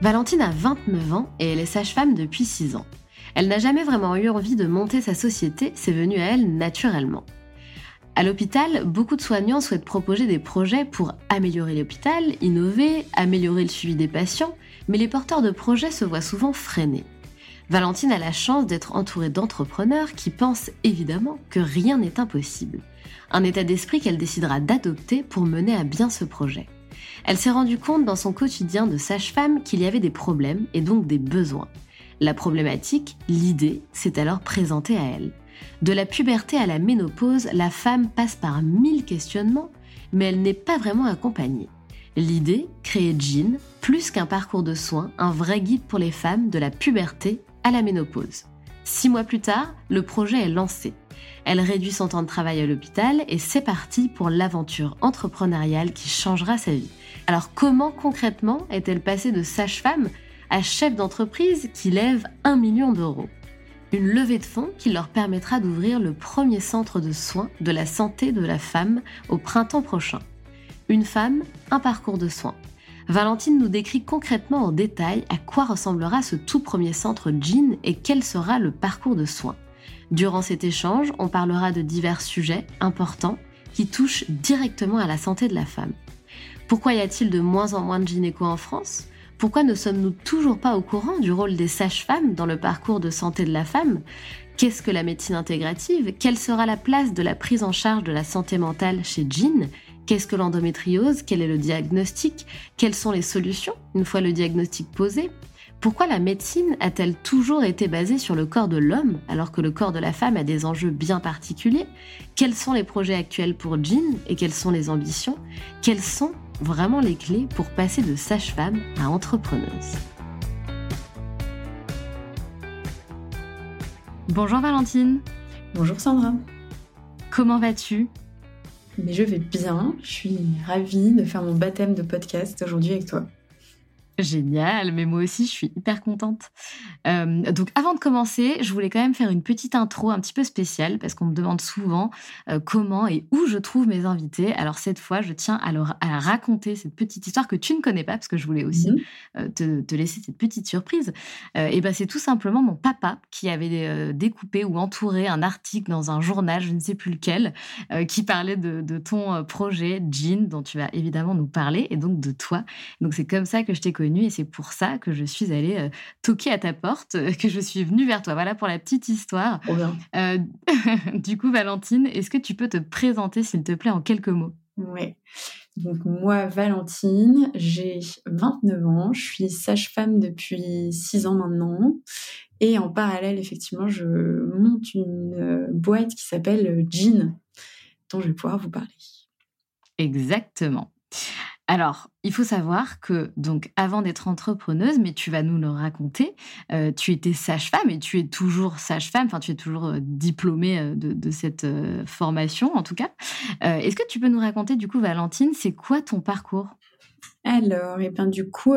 Valentine a 29 ans et elle est sage-femme depuis 6 ans. Elle n'a jamais vraiment eu envie de monter sa société, c'est venu à elle naturellement. À l'hôpital, beaucoup de soignants souhaitent proposer des projets pour améliorer l'hôpital, innover, améliorer le suivi des patients, mais les porteurs de projets se voient souvent freinés. Valentine a la chance d'être entourée d'entrepreneurs qui pensent évidemment que rien n'est impossible. Un état d'esprit qu'elle décidera d'adopter pour mener à bien ce projet. Elle s'est rendue compte dans son quotidien de sage-femme qu'il y avait des problèmes et donc des besoins. La problématique, l'idée, s'est alors présentée à elle. De la puberté à la ménopause, la femme passe par mille questionnements, mais elle n'est pas vraiment accompagnée. L'idée, créer Jean, plus qu'un parcours de soins, un vrai guide pour les femmes de la puberté à la ménopause. Six mois plus tard, le projet est lancé. Elle réduit son temps de travail à l'hôpital et c'est parti pour l'aventure entrepreneuriale qui changera sa vie. Alors comment concrètement est-elle passée de sage-femme à chef d'entreprise qui lève un million d'euros? Une levée de fonds qui leur permettra d'ouvrir le premier centre de soins de la santé de la femme au printemps prochain. Une femme, un parcours de soins. Valentine nous décrit concrètement en détail à quoi ressemblera ce tout premier centre Jean et quel sera le parcours de soins. Durant cet échange, on parlera de divers sujets importants qui touchent directement à la santé de la femme. Pourquoi y a-t-il de moins en moins de gynéco en France? Pourquoi ne sommes-nous toujours pas au courant du rôle des sages-femmes dans le parcours de santé de la femme? Qu'est-ce que la médecine intégrative? Quelle sera la place de la prise en charge de la santé mentale chez Jean? Qu'est-ce que l'endométriose? Quel est le diagnostic? Quelles sont les solutions une fois le diagnostic posé? Pourquoi la médecine a-t-elle toujours été basée sur le corps de l'homme alors que le corps de la femme a des enjeux bien particuliers? Quels sont les projets actuels pour Jean et quelles sont les ambitions? Quelles sont vraiment les clés pour passer de sage-femme à entrepreneuse? Bonjour Valentine. Bonjour Sandra. Comment vas-tu? Mais je vais bien, je suis ravie de faire mon baptême de podcast aujourd'hui avec toi. Génial, mais moi aussi je suis hyper contente. Euh, donc avant de commencer, je voulais quand même faire une petite intro un petit peu spéciale parce qu'on me demande souvent euh, comment et où je trouve mes invités. Alors cette fois, je tiens à, leur, à raconter cette petite histoire que tu ne connais pas parce que je voulais aussi mhm. euh, te, te, laisser cette petite surprise. et ben c'est tout simplement mon papa qui avait découpé ou entouré un article dans un journal, je ne sais plus lequel, qui parlait de, de ton projet Jean dont tu vas évidemment nous parler et donc de toi. Donc c'est comme ça que je t'ai connue et c'est pour ça que je suis allée euh, toquer à ta porte, que je suis venue vers toi. Voilà pour la petite histoire. Euh, du coup, Valentine, est-ce que tu peux te présenter, s'il te plaît, en quelques mots? Oui. Donc moi, Valentine, j'ai 29 ans, je suis sage-femme depuis 6 ans maintenant. Et en parallèle, effectivement, je monte une euh, boîte qui s'appelle Jean, dont je vais pouvoir vous parler. Exactement. Alors, il faut savoir que, donc, avant d'être entrepreneuse, mais tu vas nous le raconter, euh, tu étais sage-femme et tu es toujours sage-femme, enfin, tu es toujours euh, diplômée euh, de, cette formation, en tout cas. Est-ce que tu peux nous raconter, du coup, Valentine, c'est quoi ton parcours? Alors, et eh bien du coup,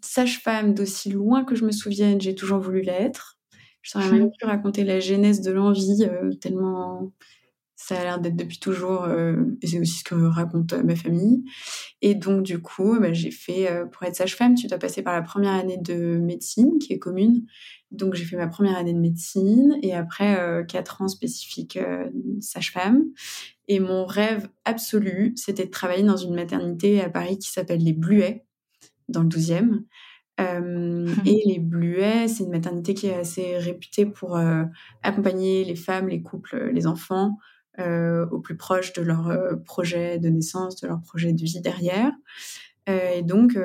sage-femme d'aussi loin que je me souvienne, j'ai toujours voulu l'être. Je saurais même plus raconter la genèse de l'envie, tellement ça a l'air d'être depuis toujours, euh, et c'est aussi ce que raconte euh, ma famille. Et donc, du coup, bah, j'ai fait, euh, pour être sage-femme, tu dois passer par la première année de médecine, qui est commune. Donc, j'ai fait ma première année de médecine, et après, quatre ans spécifiques sage-femme. Et mon rêve absolu, c'était de travailler dans une maternité à Paris qui s'appelle les Bluets, dans le 12e. et les Bluets, c'est une maternité qui est assez réputée pour accompagner les femmes, les couples, les enfants au plus proche de leur euh, projet de naissance, de leur projet de vie derrière. Euh, et donc,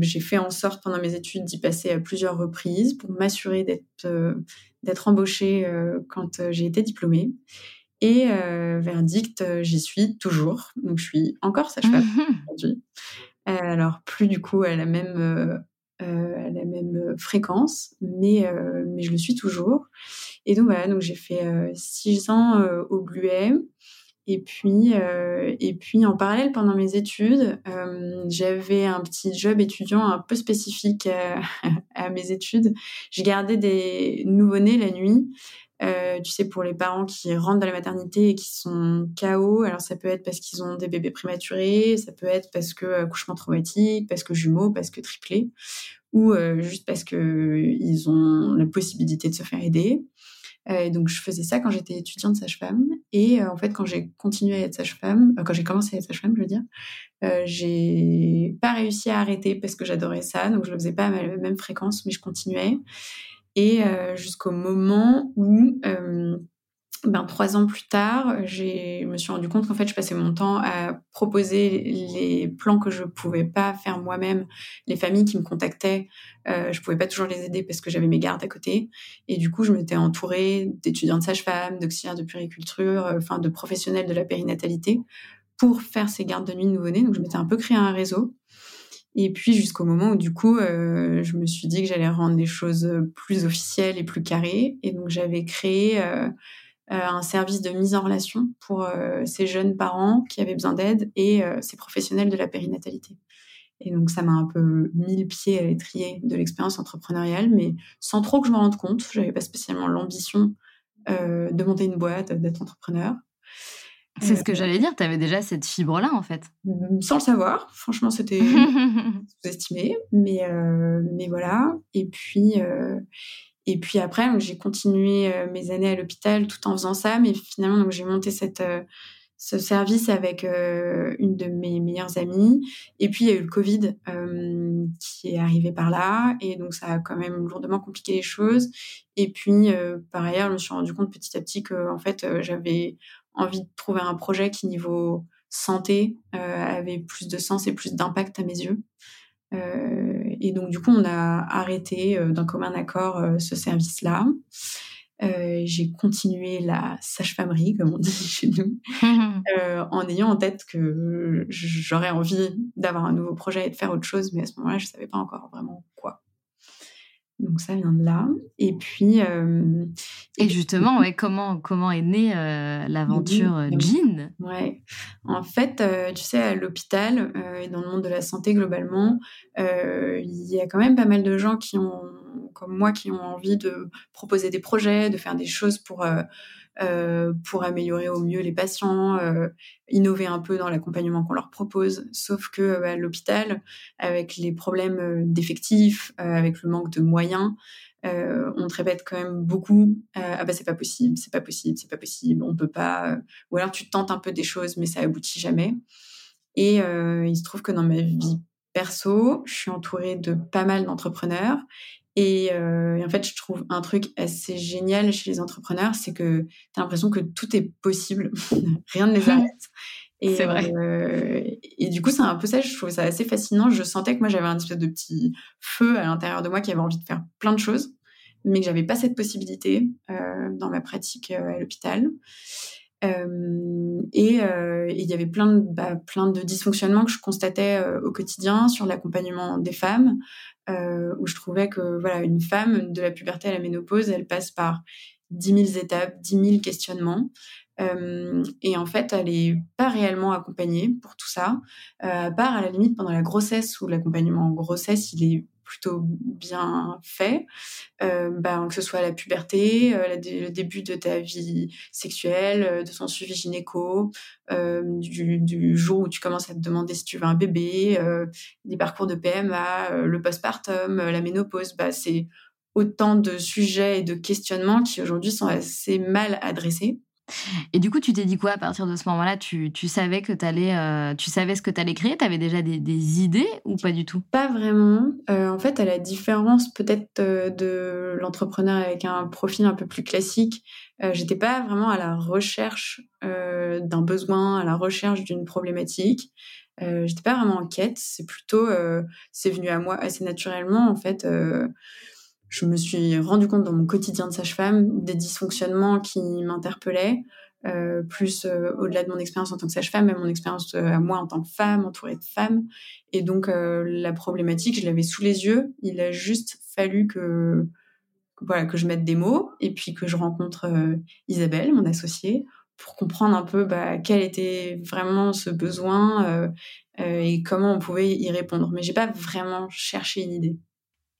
j'ai fait en sorte pendant mes études d'y passer à plusieurs reprises pour m'assurer d'être d'être embauchée quand j'ai été diplômée. Et verdict, j'y suis toujours. Donc, je suis encore sage-femme aujourd'hui. alors, plus du coup à la même à la même fréquence, mais mais je le suis toujours. Et donc voilà, donc j'ai fait euh, six ans euh, au Bluet. Et puis, euh, et puis en parallèle, pendant mes études, j'avais un petit job étudiant un peu spécifique à, mes études. Je gardais des nouveau-nés la nuit. tu sais, pour les parents qui rentrent dans la maternité et qui sont KO, alors ça peut être parce qu'ils ont des bébés prématurés, ça peut être parce que accouchement traumatique, parce que jumeaux, parce que triplé, ou juste parce que ils ont la possibilité de se faire aider. Euh, donc, je faisais ça quand j'étais étudiante sage-femme. Et euh, en fait, quand j'ai continué à être sage-femme, euh, quand j'ai commencé à être sage-femme, je veux dire, j'ai pas réussi à arrêter parce que j'adorais ça. Donc, je le faisais pas à la même fréquence, mais je continuais. Et jusqu'au moment où ben, trois ans plus tard, je me suis rendu compte qu'en fait, je passais mon temps à proposer les plans que je pouvais pas faire moi-même, les familles qui me contactaient, euh, je pouvais pas toujours les aider parce que j'avais mes gardes à côté. Et du coup, je m'étais entourée d'étudiants de sage-femme, d'auxiliaires de puriculture, euh, enfin de professionnels de la périnatalité pour faire ces gardes de nuit nouveau-nés. Donc, je m'étais un peu créé un réseau. Et puis jusqu'au moment où du coup, euh, je me suis dit que j'allais rendre les choses plus officielles et plus carrées. Et donc j'avais créé euh, un service de mise en relation pour euh, ces jeunes parents qui avaient besoin d'aide et euh, ces professionnels de la périnatalité. Et donc, ça m'a un peu mis le pied à l'étrier de l'expérience entrepreneuriale, mais sans trop que je me rende compte. Je n'avais pas spécialement l'ambition de monter une boîte, d'être entrepreneur. C'est ce que j'allais dire, tu avais déjà cette fibre-là, en fait. Sans le savoir. Franchement, c'était sous-estimé. Mais, mais voilà. Et puis, et puis après, j'ai continué euh, mes années à l'hôpital tout en faisant ça, mais finalement, j'ai monté euh, ce service avec euh, une de mes meilleures amies. Et puis, il y a eu le Covid qui est arrivé par là, et donc ça a quand même lourdement compliqué les choses. Et puis, par ailleurs, je me suis rendu compte petit à petit que, en fait, j'avais envie de trouver un projet qui, niveau santé, avait plus de sens et plus d'impact à mes yeux. Euh, et donc, du coup, on a arrêté euh, d'un commun accord euh, ce service-là. j'ai continué la sage-famerie, comme on dit chez nous, en ayant en tête que j'aurais envie d'avoir un nouveau projet et de faire autre chose, mais à ce moment-là, je ne savais pas encore vraiment quoi. Donc ça vient de là. Et puis. Euh, et, justement, ouais, comment, comment est née euh, l'aventure euh, Jean Ouais. En fait, tu sais, à l'hôpital et dans le monde de la santé globalement, il y a quand même pas mal de gens qui ont, comme moi, qui ont envie de proposer des projets, de faire des choses pour euh, pour améliorer au mieux les patients, euh, innover un peu dans l'accompagnement qu'on leur propose. Sauf que euh, à l'hôpital, avec les problèmes d'effectifs, avec le manque de moyens, on te répète quand même beaucoup ah bah c'est pas possible, c'est pas possible, c'est pas possible, on peut pas. Ou alors tu tentes un peu des choses, mais ça aboutit jamais. Et il se trouve que dans ma vie perso, je suis entourée de pas mal d'entrepreneurs euh, et, en fait, je trouve un truc assez génial chez les entrepreneurs, c'est que tu as l'impression que tout est possible, rien ne les arrête. Et, c'est vrai. Euh, et du coup, c'est un peu ça, je trouve ça assez fascinant. Je sentais que moi, j'avais un espèce de petit feu à l'intérieur de moi qui avait envie de faire plein de choses, mais que j'avais pas cette possibilité euh, dans ma pratique à l'hôpital. Et il y avait plein de, bah, dysfonctionnements que je constatais au quotidien sur l'accompagnement des femmes, où je trouvais que voilà une femme de la puberté à la ménopause, elle passe par 10 000 étapes, 10 000 questionnements. Euh, et en fait, elle n'est pas réellement accompagnée pour tout ça, euh, à part à la limite pendant la grossesse, où l'accompagnement en grossesse, il est plutôt bien fait, euh, ben, que ce soit la puberté, le début de ta vie sexuelle, de son suivi gynéco, du, jour où tu commences à te demander si tu veux un bébé, des parcours de PMA, le postpartum, la ménopause, bah, c'est autant de sujets et de questionnements qui aujourd'hui sont assez mal adressés. Et du coup, tu t'es dit quoi à partir de ce moment-là? Tu, savais que allais, euh, tu savais ce que tu allais créer? Tu avais déjà des, idées ou pas du tout? Pas vraiment. Euh, en fait, à la différence peut-être euh, de l'entrepreneur avec un profil un peu plus classique, j'étais pas vraiment à la recherche d'un besoin, à la recherche d'une problématique. j'étais pas vraiment en quête. C'est plutôt, c'est venu à moi assez naturellement en fait je me suis rendu compte dans mon quotidien de sage-femme des dysfonctionnements qui m'interpellaient, euh, plus euh, au-delà de mon expérience en tant que sage-femme, mais mon expérience euh, à moi en tant que femme, entourée de femmes. Et donc la problématique, je l'avais sous les yeux. Il a juste fallu que, voilà que je mette des mots et puis que je rencontre Isabelle, mon associée, pour comprendre un peu bah, quel était vraiment ce besoin et comment on pouvait y répondre. Mais j'ai pas vraiment cherché une idée.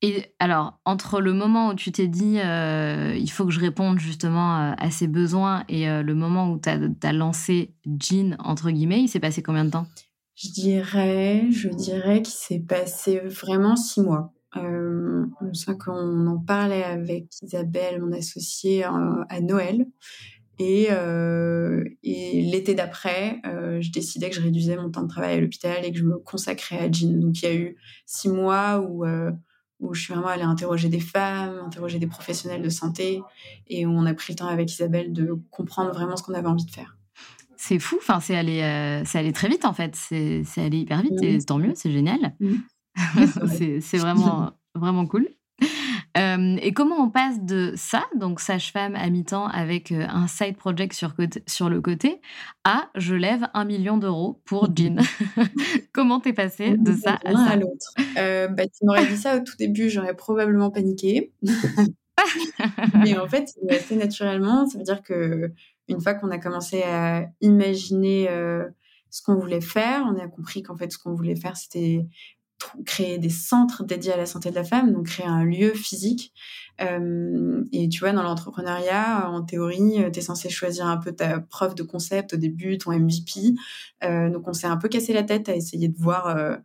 Et alors, entre le moment où tu t'es dit euh, il faut que je réponde justement euh, à ces besoins et euh, le moment où tu as, lancé Jean, entre guillemets, il s'est passé combien de temps? Je dirais, je dirais qu'il s'est passé vraiment six mois. Euh, ça qu'on en parlait avec Isabelle, mon associée, à Noël. Et, et l'été d'après, je décidais que je réduisais mon temps de travail à l'hôpital et que je me consacrais à Jean. Donc il y a eu six mois où où je suis vraiment allée interroger des femmes, interroger des professionnels de santé, et où on a pris le temps avec Isabelle de comprendre vraiment ce qu'on avait envie de faire. C'est fou, enfin, c'est allé, euh, allé très vite en fait, c'est allé hyper vite, et tant mieux, c'est génial. c'est vraiment, vraiment cool. Euh, et comment on passe de ça, donc sage-femme à mi-temps avec euh, un side project sur, sur le côté, à je lève un million d'euros pour Jean Comment t'es passé de ça à ça? à l'autre euh, bah, Tu m'aurais dit ça au tout début, j'aurais probablement paniqué. Mais en fait, assez naturellement. Ça veut dire que une fois qu'on a commencé à imaginer ce qu'on voulait faire, on a compris qu'en fait, ce qu'on voulait faire, c'était créer des centres dédiés à la santé de la femme, donc créer un lieu physique. Euh, et tu vois, dans l'entrepreneuriat, en théorie, tu es censé choisir un peu ta preuve de concept au début, ton MVP. Euh, donc on s'est un peu cassé la tête à essayer de voir euh,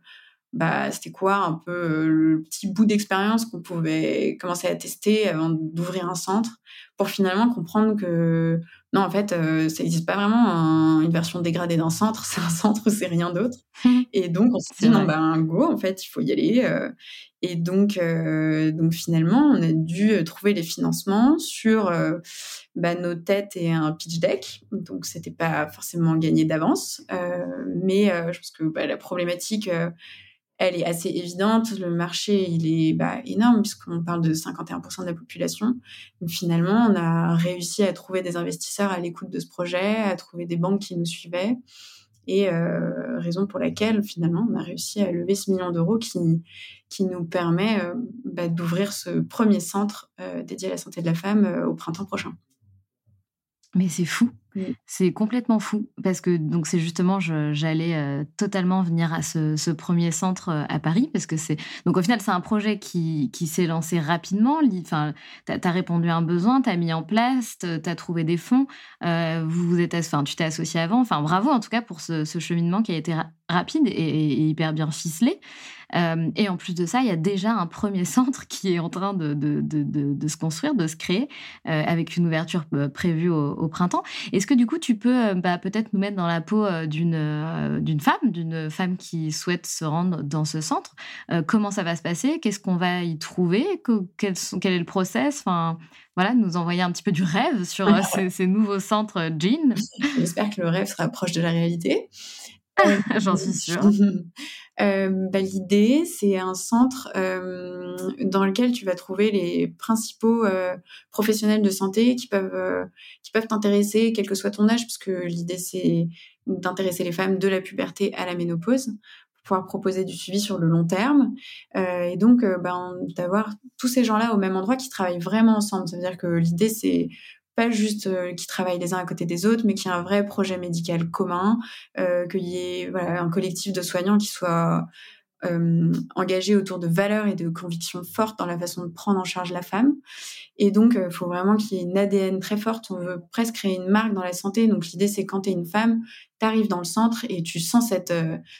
bah, c'était quoi un peu le petit bout d'expérience qu'on pouvait commencer à tester avant d'ouvrir un centre pour finalement comprendre que non, en fait, euh, ça n'existe pas vraiment une version dégradée d'un centre, c'est un centre ou c'est rien d'autre. Et donc, on s'est dit, non, ben, go, en fait, il faut y aller. Euh. et donc, euh, donc, finalement, on a dû trouver les financements sur bah, nos têtes et un pitch deck. Donc, c'était pas forcément gagné d'avance. mais je pense que bah, la problématique elle est assez évidente. Le marché, est bah, énorme puisqu'on parle de 51% de la population. Finalement, on a réussi à trouver des investisseurs à l'écoute de ce projet, à trouver des banques qui nous suivaient. Et euh, raison pour laquelle, finalement, on a réussi à lever ce million d'euros qui, qui nous permet euh, bah, d'ouvrir ce premier centre euh, dédié à la santé de la femme au printemps prochain. Mais c'est fou. C'est complètement fou parce que donc c'est justement j'allais euh, totalement venir à ce, premier centre euh, à Paris parce que c'est donc au final c'est un projet qui, qui s'est lancé rapidement. Enfin, tu as, répondu à un besoin, tu as mis en place, tu as trouvé des fonds, euh, vous vous êtes enfin tu t'es associé avant. Enfin bravo en tout cas pour ce, cheminement qui a été rapide et, hyper bien ficelé. Et en plus de ça, il y a déjà un premier centre qui est en train de, de, de, se construire, de se créer, avec une ouverture prévue au, au printemps. Est-ce que du coup, tu peux euh, bah, peut-être nous mettre dans la peau euh, d'une euh, d'une femme, d'une femme qui souhaite se rendre dans ce centre Comment ça va se passer? Qu'est-ce qu'on va y trouver? Quel, quel, est le process? Enfin, voilà, nous envoyer un petit peu du rêve sur ces, nouveaux centres Jean. J'espère que le rêve sera proche de la réalité. J'en suis sûre. bah, L'idée, c'est un centre dans lequel tu vas trouver les principaux professionnels de santé qui peuvent qui peuvent t'intéresser, quel que soit ton âge, parce que l'idée c'est d'intéresser les femmes de la puberté à la ménopause pouvoir proposer du suivi sur le long terme euh, et donc euh, ben, d'avoir tous ces gens-là au même endroit qui travaillent vraiment ensemble. Ça veut dire que l'idée c'est pas juste euh, qu'ils travaillent les uns à côté des autres, mais qu'il y ait un vrai projet médical commun, qu'il y ait un collectif de soignants qui soit euh, engagé autour de valeurs et de convictions fortes dans la façon de prendre en charge la femme. Et donc, il faut vraiment qu'il y ait une ADN très forte. On veut presque créer une marque dans la santé. Donc, l'idée, c'est quand tu es une femme, tu arrives dans le centre et tu sens cette,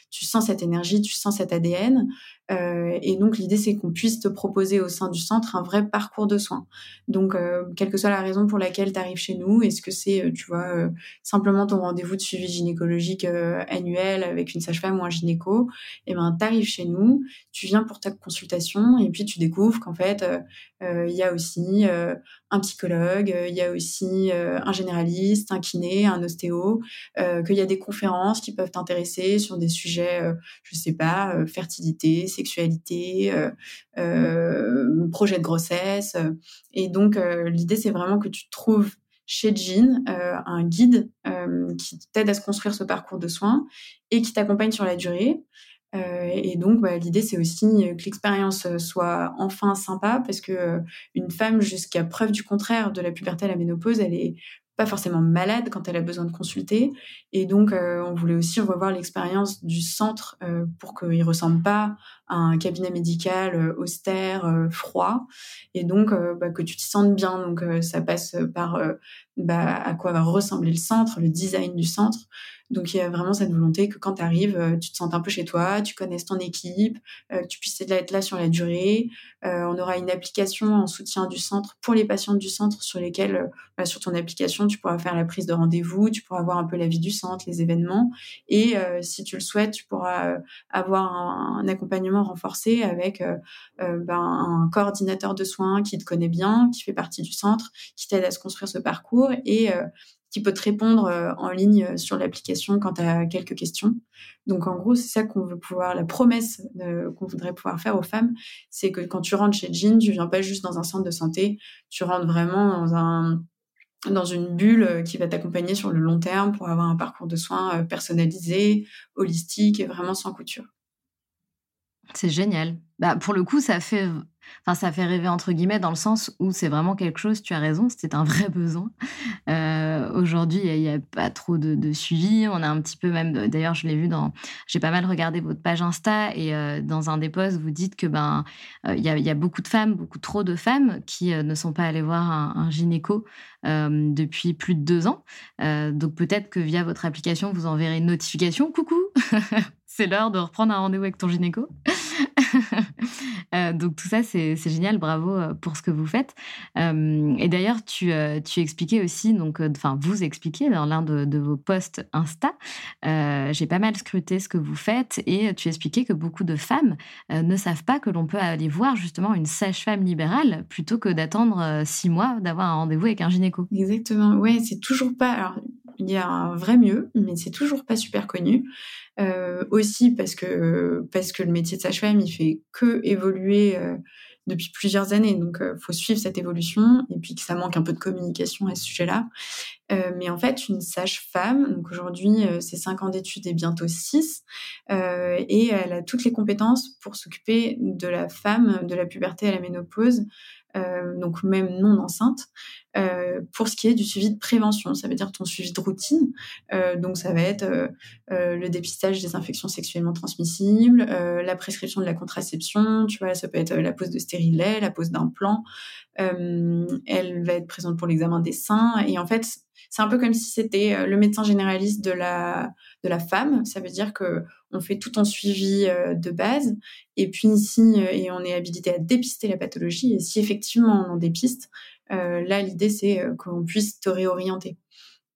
tu sens cette énergie, tu sens cet ADN. Euh, et donc l'idée c'est qu'on puisse te proposer au sein du centre un vrai parcours de soins. Donc euh, quelle que soit la raison pour laquelle tu arrives chez nous, est-ce que c'est euh, tu vois simplement ton rendez-vous de suivi gynécologique annuel avec une sage-femme ou un gynéco, et eh ben tu arrives chez nous, tu viens pour ta consultation et puis tu découvres qu'en fait il y a aussi un psychologue, il y a aussi un généraliste, un kiné, un ostéo, qu'il y a des conférences qui peuvent t'intéresser sur des sujets je sais pas fertilité, sexualité, euh, euh, projet de grossesse. Et donc, euh, l'idée, c'est vraiment que tu trouves chez Jean un guide qui t'aide à se construire ce parcours de soins et qui t'accompagne sur la durée. Et donc, bah, l'idée, c'est aussi que l'expérience soit enfin sympa parce que une femme, jusqu'à preuve du contraire de la puberté à la ménopause, elle est pas forcément malade quand elle a besoin de consulter. Et donc, euh, on voulait aussi revoir l'expérience du centre euh, pour qu'il ressemble pas un cabinet médical euh, austère, froid. Et donc, bah, que tu te sentes bien. Donc, ça passe par bah, à quoi va ressembler le centre, le design du centre. Donc il y a vraiment cette volonté que quand tu arrives, euh, tu te sens un peu chez toi, tu connaisses ton équipe, euh, que tu puisses être là sur la durée. Euh, on aura une application en soutien du centre pour les patientes du centre sur lesquelles, bah, sur ton application, tu pourras faire la prise de rendez-vous, tu pourras voir un peu la vie du centre, les événements. Et si tu le souhaites, tu pourras avoir un, accompagnement renforcé avec ben, un coordinateur de soins qui te connaît bien, qui fait partie du centre, qui t'aide à se construire ce parcours et qui peut te répondre euh, en ligne euh, sur l'application quand tu as quelques questions. Donc en gros, c'est ça qu'on veut pouvoir, la promesse qu'on voudrait pouvoir faire aux femmes, c'est que quand tu rentres chez Jean, tu viens pas juste dans un centre de santé, tu rentres vraiment dans un dans une bulle euh, qui va t'accompagner sur le long terme pour avoir un parcours de soins personnalisé, holistique et vraiment sans couture. C'est génial. Bah, pour le coup, ça fait Enfin, ça fait rêver entre guillemets dans le sens où c'est vraiment quelque chose, tu as raison, c'était un vrai besoin. Euh, aujourd'hui, il n'y a, pas trop de, suivi. On a un petit peu même, d'ailleurs, je l'ai vu dans, j'ai pas mal regardé votre page Insta et euh, dans un des posts, vous dites que ben euh, il y, a, beaucoup de femmes, beaucoup trop de femmes qui ne sont pas allées voir un, un gynéco depuis plus de deux ans. donc peut-être que via votre application, vous enverrez une notification. Coucou, c'est l'heure de reprendre un rendez-vous avec ton gynéco. Euh, donc tout ça, c'est génial. Bravo euh, pour ce que vous faites. Euh, et d'ailleurs, tu, tu expliquais aussi, donc, enfin, vous expliquez dans l'un de, vos posts Insta, j'ai pas mal scruté ce que vous faites et tu expliquais que beaucoup de femmes ne savent pas que l'on peut aller voir justement une sage-femme libérale plutôt que d'attendre six mois d'avoir un rendez-vous avec un gynéco. Exactement. Ouais, c'est toujours pas. Alors, il y a un vrai mieux, mais c'est toujours pas super connu. Aussi parce que parce que le métier de sage-femme il fait que évoluer euh, depuis plusieurs années, donc il euh, faut suivre cette évolution et puis que ça manque un peu de communication à ce sujet-là. mais en fait, une sage-femme, donc aujourd'hui c'est cinq ans d'études et bientôt six, et elle a toutes les compétences pour s'occuper de la femme, de la puberté à la ménopause, euh, donc même non enceinte, euh, pour ce qui est du suivi de prévention. Ça veut dire ton suivi de routine. Euh, donc ça va être le dépistage des infections sexuellement transmissibles, la prescription de la contraception, tu vois, ça peut être la pose de stérilet, la pose d'implants. elle va être présente pour l'examen des seins. Et en fait, c'est un peu comme si c'était le médecin généraliste de la, de la femme. Ça veut dire que on fait tout en suivi euh, de base. Et puis ici, euh, et on est habilité à dépister la pathologie. Et si effectivement on en dépiste, euh, là, l'idée, c'est qu'on puisse te réorienter.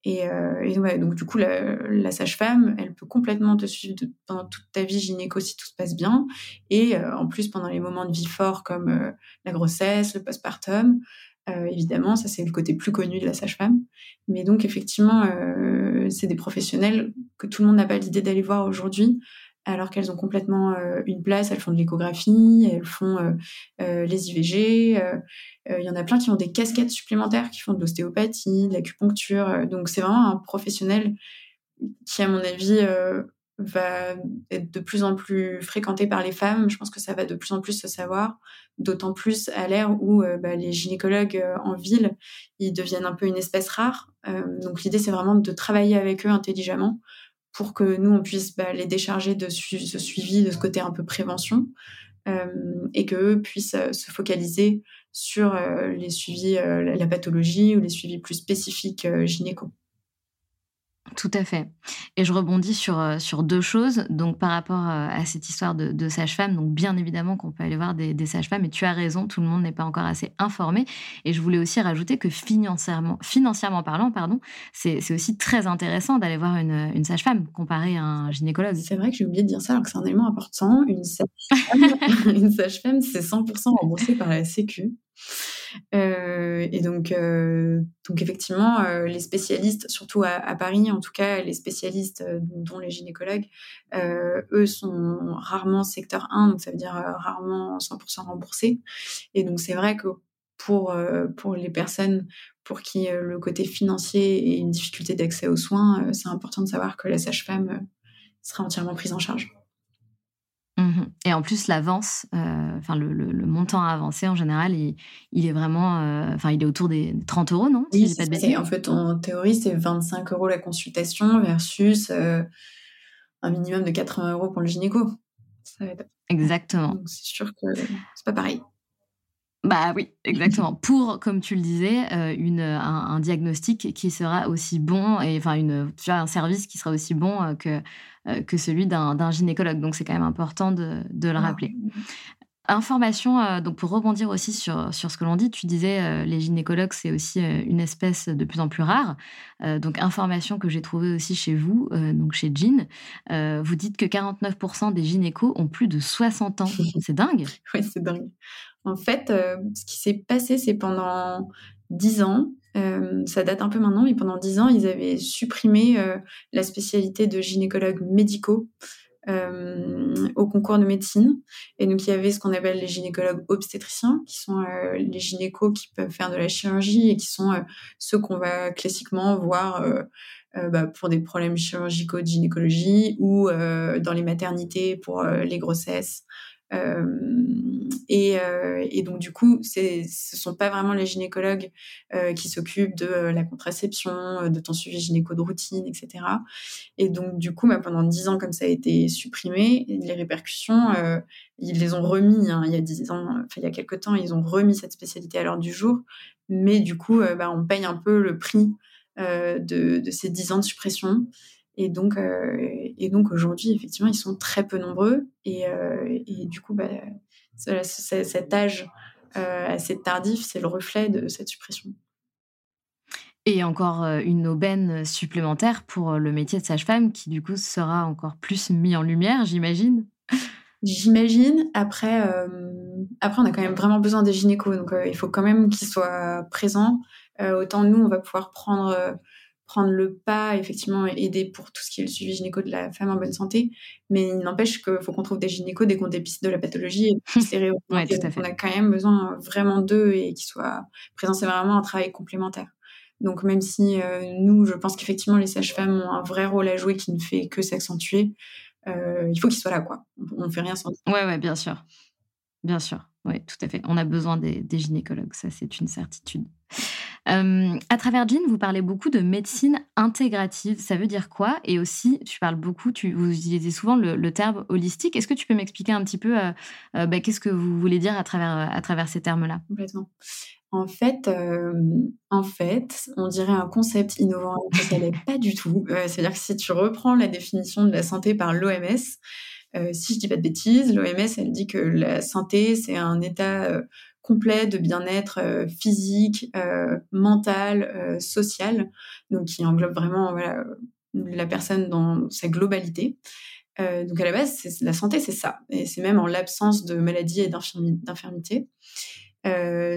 Et, donc du coup, la, sage-femme, elle peut complètement te suivre pendant toute ta vie gynéco si tout se passe bien. Et en plus, pendant les moments de vie forts comme la grossesse, le postpartum, euh, évidemment, ça c'est le côté plus connu de la sage-femme. Mais donc effectivement, euh, c'est des professionnels que tout le monde n'a pas l'idée d'aller voir aujourd'hui alors qu'elles ont complètement une place. Elles font de l'échographie, elles font les IVG. Il y en a plein qui ont des casquettes supplémentaires, qui font de l'ostéopathie, de l'acupuncture. donc c'est vraiment un professionnel qui, à mon avis, va être de plus en plus fréquenté par les femmes. Je pense que ça va de plus en plus se savoir, d'autant plus à l'ère où euh, bah, les gynécologues euh, en ville, ils deviennent un peu une espèce rare. Euh, donc l'idée, c'est vraiment de travailler avec eux intelligemment pour que nous, on puisse bah, les décharger de ce suivi, de ce côté un peu prévention, et qu'eux puissent se focaliser sur les suivis, la pathologie ou les suivis plus spécifiques gynéco. Tout à fait. Et je rebondis sur, euh, sur deux choses. Donc, par rapport euh, à cette histoire de, de sage-femme, donc bien évidemment qu'on peut aller voir des, des sages-femmes, et tu as raison, tout le monde n'est pas encore assez informé. Et je voulais aussi rajouter que financièrement, financièrement parlant, pardon, c'est aussi très intéressant d'aller voir une, une sage-femme comparée à un gynécologue. C'est vrai que j'ai oublié de dire ça, alors que c'est un élément important. Une sage-femme, sage c'est 100% remboursé par la Sécu. Euh, et donc, euh, donc effectivement, euh, les spécialistes, surtout à, Paris, en tout cas, les spécialistes, dont les gynécologues, eux sont rarement secteur 1, donc ça veut dire rarement 100% remboursés. Et donc, c'est vrai que pour, pour les personnes pour qui le côté financier et une difficulté d'accès aux soins, c'est important de savoir que la sage-femme sera entièrement prise en charge. Et en plus, l'avance, euh, enfin le, le, montant à avancer en général, il, il est vraiment, euh, enfin il est autour des 30 euros, non Oui, en fait, en théorie, c'est 25 euros la consultation versus euh, un minimum de 80 euros pour le gynéco. Exactement. C'est sûr que c'est pas pareil. Bah oui, exactement. Pour, comme tu le disais, une, un, diagnostic qui sera aussi bon et enfin une, tu vois, un service qui sera aussi bon que euh, que celui d'un gynécologue. Donc c'est quand même important de, le ah. rappeler. Information, euh, donc pour rebondir aussi sur, sur ce que l'on dit, tu disais euh, les gynécologues, c'est aussi une espèce de plus en plus rare. donc information que j'ai trouvée aussi chez vous, donc chez Jean, vous dites que 49% des gynécos ont plus de 60 ans. C'est dingue. oui, c'est dingue. En fait, ce qui s'est passé, c'est pendant 10 ans, euh, ça date un peu maintenant, mais pendant dix ans, ils avaient supprimé euh, la spécialité de gynécologues médicaux euh, au concours de médecine. Et donc, il y avait ce qu'on appelle les gynécologues obstétriciens, qui sont les gynécos qui peuvent faire de la chirurgie et qui sont ceux qu'on va classiquement voir bah, pour des problèmes chirurgicaux de gynécologie ou dans les maternités pour les grossesses. Euh, et, euh, et, donc du coup, ce sont pas vraiment les gynécologues euh, qui s'occupent de la contraception, de ton suivi gynéco de routine, etc. Et donc du coup, bah, pendant dix ans, comme ça a été supprimé, les répercussions, ils les ont remis. Hein, il y a dix ans, enfin il y a quelques temps, ils ont remis cette spécialité à l'heure du jour. Mais du coup, bah, on paye un peu le prix de, de, ces dix ans de suppression. Et donc, euh, et donc aujourd'hui, effectivement, ils sont très peu nombreux. Et, euh, et du coup, bah, cet âge euh, assez tardif, c'est le reflet de cette suppression. Et encore une aubaine supplémentaire pour le métier de sage-femme qui, du coup, sera encore plus mis en lumière, j'imagine. J'imagine. Après, après, on a quand même vraiment besoin des gynécos. Donc, il faut quand même qu'ils soient présents. autant nous, on va pouvoir prendre prendre le pas, effectivement, aider pour tout ce qui est le suivi gynéco de la femme en bonne santé. Mais il n'empêche qu'il faut qu'on trouve des gynécos dès qu'on dépiste de la pathologie et les On a quand même besoin vraiment d'eux et qu'ils soient présents. C'est vraiment un travail complémentaire. Donc même si euh, nous, je pense qu'effectivement, les sages-femmes ont un vrai rôle à jouer qui ne fait que s'accentuer, euh, il faut qu'ils soient là, quoi. On ne fait rien sans. Ouais, ouais, bien sûr. Bien sûr. Oui, tout à fait. On a besoin des, des gynécologues, ça c'est une certitude. Euh, à travers Jean, vous parlez beaucoup de médecine intégrative. Ça veut dire quoi? Et aussi, tu parles beaucoup, tu, vous utilisez souvent le, terme holistique. Est-ce que tu peux m'expliquer un petit peu euh, euh, bah, qu'est-ce que vous voulez dire à travers, à travers ces termes-là? Complètement. En fait, en fait, on dirait un concept innovant, mais ça l'est pas du tout. C'est-à-dire que si tu reprends la définition de la santé par l'OMS, si je dis pas de bêtises, l'OMS, elle dit que la santé, c'est un état complet de bien-être euh, physique, euh, mental, euh, social, donc qui englobe vraiment la personne dans sa globalité. donc à la base, la santé, c'est ça, et c'est même en l'absence de maladie et d'infirmité.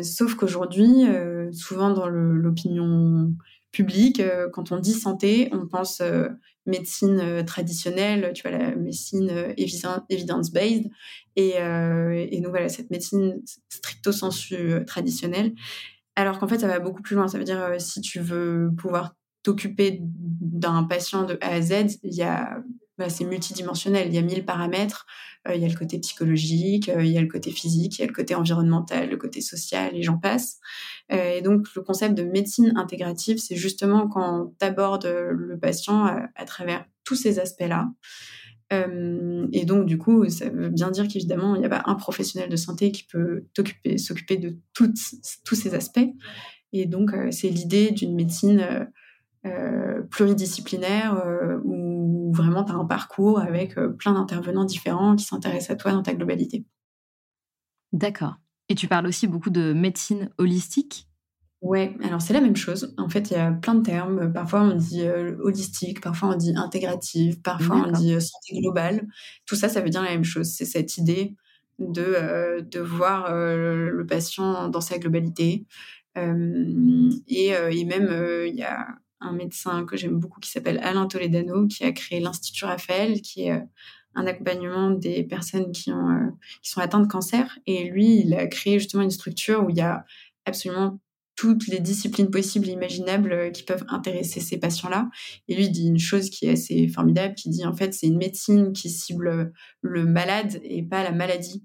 sauf qu'aujourd'hui, souvent dans l'opinion public. quand on dit santé, on pense médecine traditionnelle, tu vois, la médecine evidence-based. Et, et donc voilà, cette médecine stricto sensu traditionnelle. Alors qu'en fait, ça va beaucoup plus loin. Ça veut dire, si tu veux pouvoir t'occuper d'un patient de A à Z, il y a bah, c'est multidimensionnel. Il y a mille paramètres. Euh, il y a le côté psychologique, euh, il y a le côté physique, il y a le côté environnemental, le côté social, et j'en passe. Euh, et donc, le concept de médecine intégrative, c'est justement quand tu abordes le patient à, travers tous ces aspects-là. et donc, du coup, ça veut bien dire qu'évidemment, il n'y a pas un professionnel de santé qui peut s'occuper de toutes, tous ces aspects. Et donc, c'est l'idée d'une médecine pluridisciplinaire où vraiment tu as un parcours avec euh, plein d'intervenants différents qui s'intéressent à toi dans ta globalité. D'accord. Et tu parles aussi beaucoup de médecine holistique? Ouais, alors c'est la même chose. En fait, il y a plein de termes. Parfois, on dit euh, holistique, parfois, on dit intégrative, parfois, on dit euh, santé globale. Tout ça, ça veut dire la même chose. C'est cette idée de, de voir le patient dans sa globalité. et, et, même, il y a un médecin que j'aime beaucoup qui s'appelle Alain Toledano, qui a créé l'Institut Raphaël, qui est euh, un accompagnement des personnes euh, qui sont atteintes de cancer. Et lui, il a créé justement une structure où il y a absolument toutes les disciplines possibles et imaginables euh, qui peuvent intéresser ces patients-là. Et lui dit une chose qui est assez formidable, qui dit en fait c'est une médecine qui cible le malade et pas la maladie.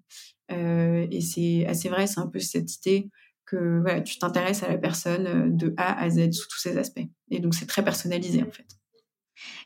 et c'est assez vrai, c'est un peu cette idée que tu t'intéresses à la personne euh, de A à Z sous tous ses aspects. Et donc, c'est très personnalisé, en fait.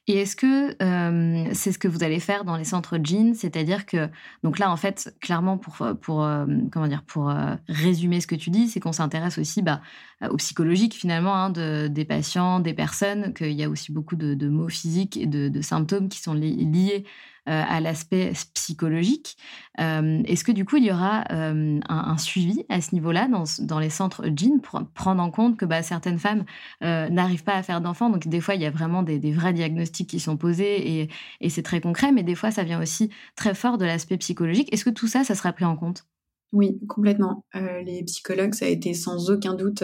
Et est-ce que euh, c'est ce que vous allez faire dans les centres jeans? C'est-à-dire que, donc là, en fait, clairement, pour, pour, euh, comment dire, pour résumer ce que tu dis, c'est qu'on s'intéresse aussi bah, au psychologique, finalement, hein, de, des patients, des personnes, qu'il y a aussi beaucoup de, mots physiques et de, de, symptômes qui sont liés à l'aspect psychologique. Euh, est-ce que du coup, il y aura euh, un, suivi à ce niveau-là dans, les centres GIN pour prendre en compte que bah, certaines femmes n'arrivent pas à faire d'enfants? Donc des fois, il y a vraiment des, vrais diagnostics qui sont posés et, et c'est très concret, mais des fois, ça vient aussi très fort de l'aspect psychologique. Est-ce que tout ça, ça sera pris en compte? Oui, complètement. les psychologues, ça a été sans aucun doute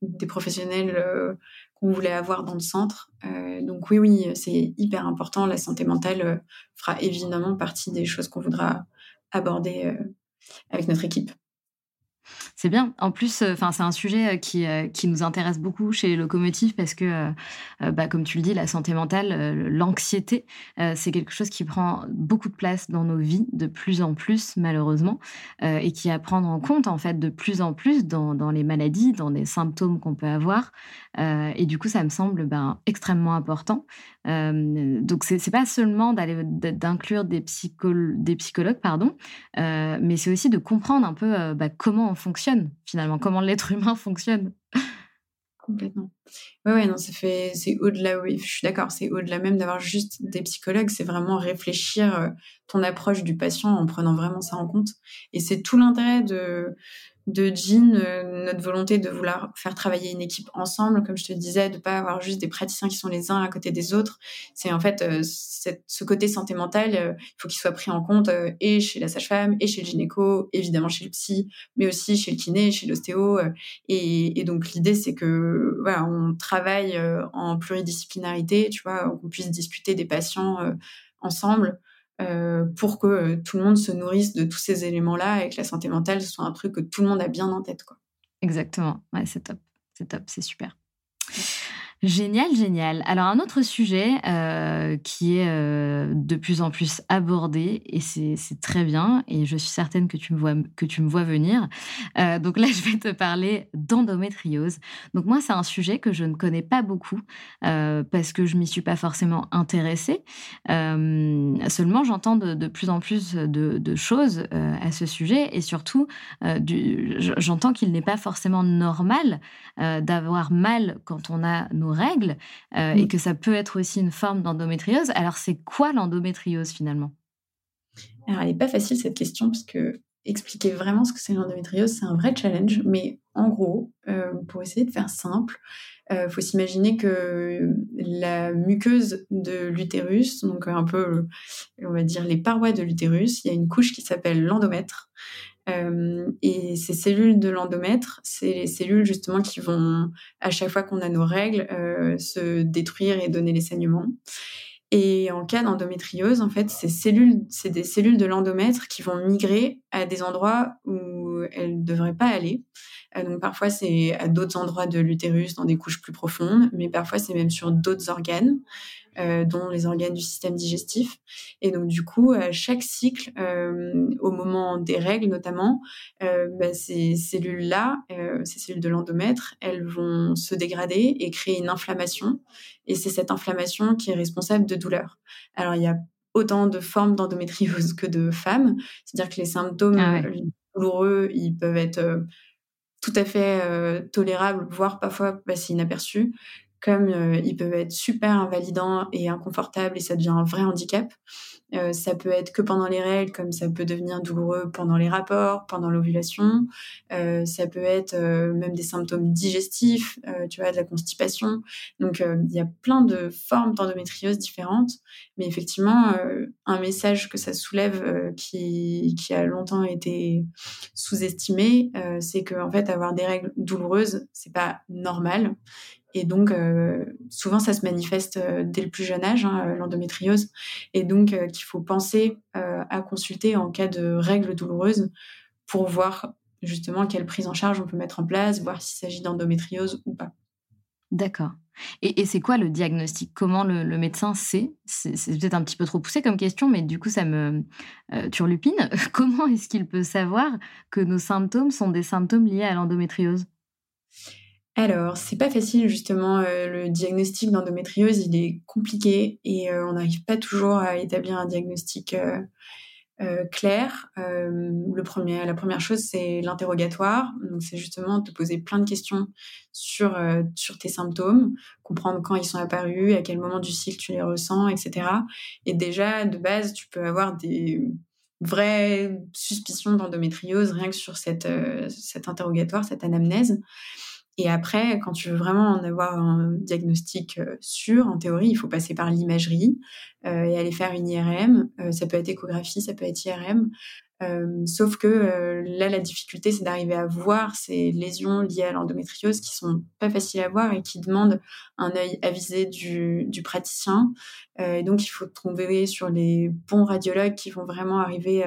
des professionnels qu'on voulait avoir dans le centre. Euh, donc oui, oui, c'est hyper important. La santé mentale euh, fera évidemment partie des choses qu'on voudra aborder euh, avec notre équipe. C'est bien. En plus, euh, enfin, c'est un sujet euh, qui, euh, qui nous intéresse beaucoup chez Locomotive parce que, bah, comme tu le dis, la santé mentale, l'anxiété, c'est quelque chose qui prend beaucoup de place dans nos vies de plus en plus, malheureusement, et qui est à prendre en compte, en fait, de plus en plus dans, dans les maladies, dans des symptômes qu'on peut avoir. et du coup, ça me semble ben, extrêmement important. donc, c'est pas seulement d'aller d'inclure des, des psychologues, pardon, mais c'est aussi de comprendre un peu bah, comment on fonctionne finalement, comment l'être humain fonctionne. Complètement. Ouais, ouais, non, ça fait, c'est au-delà, oui, je suis d'accord, c'est au-delà même d'avoir juste des psychologues, c'est vraiment réfléchir euh, ton approche du patient en prenant vraiment ça en compte. Et c'est tout l'intérêt de, de Jean, euh, notre volonté de vouloir faire travailler une équipe ensemble, comme je te disais, de pas avoir juste des praticiens qui sont les uns à côté des autres. C'est en fait euh, ce côté santé mentale, euh, il faut qu'il soit pris en compte et chez la sage-femme, et chez le gynéco, évidemment chez le psy, mais aussi chez le kiné, chez l'ostéo. Et, et, donc l'idée, c'est que voilà, on travaille en pluridisciplinarité, tu vois, qu'on puisse discuter des patients ensemble. Euh, pour que euh, tout le monde se nourrisse de tous ces éléments-là et que la santé mentale soit un truc que tout le monde a bien en tête. Quoi. Exactement, ouais, c'est top, c'est top, c'est super. Génial, génial. Alors un autre sujet euh, qui est euh, de plus en plus abordé et c'est très bien et je suis certaine que tu me vois que tu me vois venir. Euh, donc là je vais te parler d'endométriose. Donc moi c'est un sujet que je ne connais pas beaucoup parce que je m'y suis pas forcément intéressée. seulement j'entends de, plus en plus de, de choses à ce sujet et surtout j'entends qu'il n'est pas forcément normal d'avoir mal quand on a nos règles euh, et que ça peut être aussi une forme d'endométriose. Alors, c'est quoi l'endométriose finalement? Alors, elle n'est pas facile cette question parce que expliquer vraiment ce que c'est l'endométriose, c'est un vrai challenge. Mais en gros, euh, pour essayer de faire simple, il euh, faut s'imaginer que la muqueuse de l'utérus, donc un peu, on va dire les parois de l'utérus, il y a une couche qui s'appelle l'endomètre. Et ces cellules de l'endomètre, c'est les cellules justement qui vont, à chaque fois qu'on a nos règles, se détruire et donner les saignements. Et en cas d'endométriose, en fait, ces cellules, c'est des cellules de l'endomètre qui vont migrer à des endroits où elles ne devraient pas aller. Euh, donc parfois c'est à d'autres endroits de l'utérus, dans des couches plus profondes, mais parfois c'est même sur d'autres organes. Euh, dont les organes du système digestif. Et donc du coup, à chaque cycle, euh, au moment des règles notamment, euh, bah, ces cellules-là, ces cellules de l'endomètre, elles vont se dégrader et créer une inflammation. Et c'est cette inflammation qui est responsable de douleurs. Alors il y a autant de formes d'endométriose que de femmes, c'est-à-dire que les symptômes ah douloureux, ils peuvent être tout à fait tolérables, voire parfois passer inaperçus, comme euh, ils peuvent être super invalidants et inconfortables et ça devient un vrai handicap. Euh, ça peut être que pendant les règles, comme ça peut devenir douloureux pendant les rapports, pendant l'ovulation. Euh, ça peut être même des symptômes digestifs, tu vois, de la constipation. Donc, il y a plein de formes d'endométriose différentes. Mais effectivement, un message que ça soulève qui, qui a longtemps été sous-estimé, c'est que en fait, avoir des règles douloureuses, c'est pas normal et donc, euh, souvent, ça se manifeste euh, dès le plus jeune âge, hein, euh, l'endométriose. Et donc, qu'il faut penser à consulter en cas de règles douloureuses pour voir justement quelle prise en charge on peut mettre en place, voir s'il s'agit d'endométriose ou pas. D'accord. Et, c'est quoi le diagnostic? Comment le, médecin sait? C'est peut-être un petit peu trop poussé comme question, mais du coup, ça me turlupine. Comment est-ce qu'il peut savoir que nos symptômes sont des symptômes liés à l'endométriose? Alors, c'est pas facile justement. Euh, le diagnostic d'endométriose, il est compliqué et euh, on n'arrive pas toujours à établir un diagnostic euh, clair. la première chose, c'est l'interrogatoire. Donc, c'est justement te poser plein de questions sur tes symptômes, comprendre quand ils sont apparus, à quel moment du cycle tu les ressens, etc. Et déjà, de base, tu peux avoir des vraies suspicions d'endométriose rien que sur cet interrogatoire, cette anamnèse. Et après, quand tu veux vraiment en avoir un diagnostic euh, sûr, en théorie, il faut passer par l'imagerie euh, et aller faire une IRM. Euh, ça peut être échographie, ça peut être IRM. sauf que là, la difficulté, c'est d'arriver à voir ces lésions liées à l'endométriose qui sont pas faciles à voir et qui demandent un œil avisé du, praticien. et donc, il faut trouver sur les bons radiologues qui vont vraiment arriver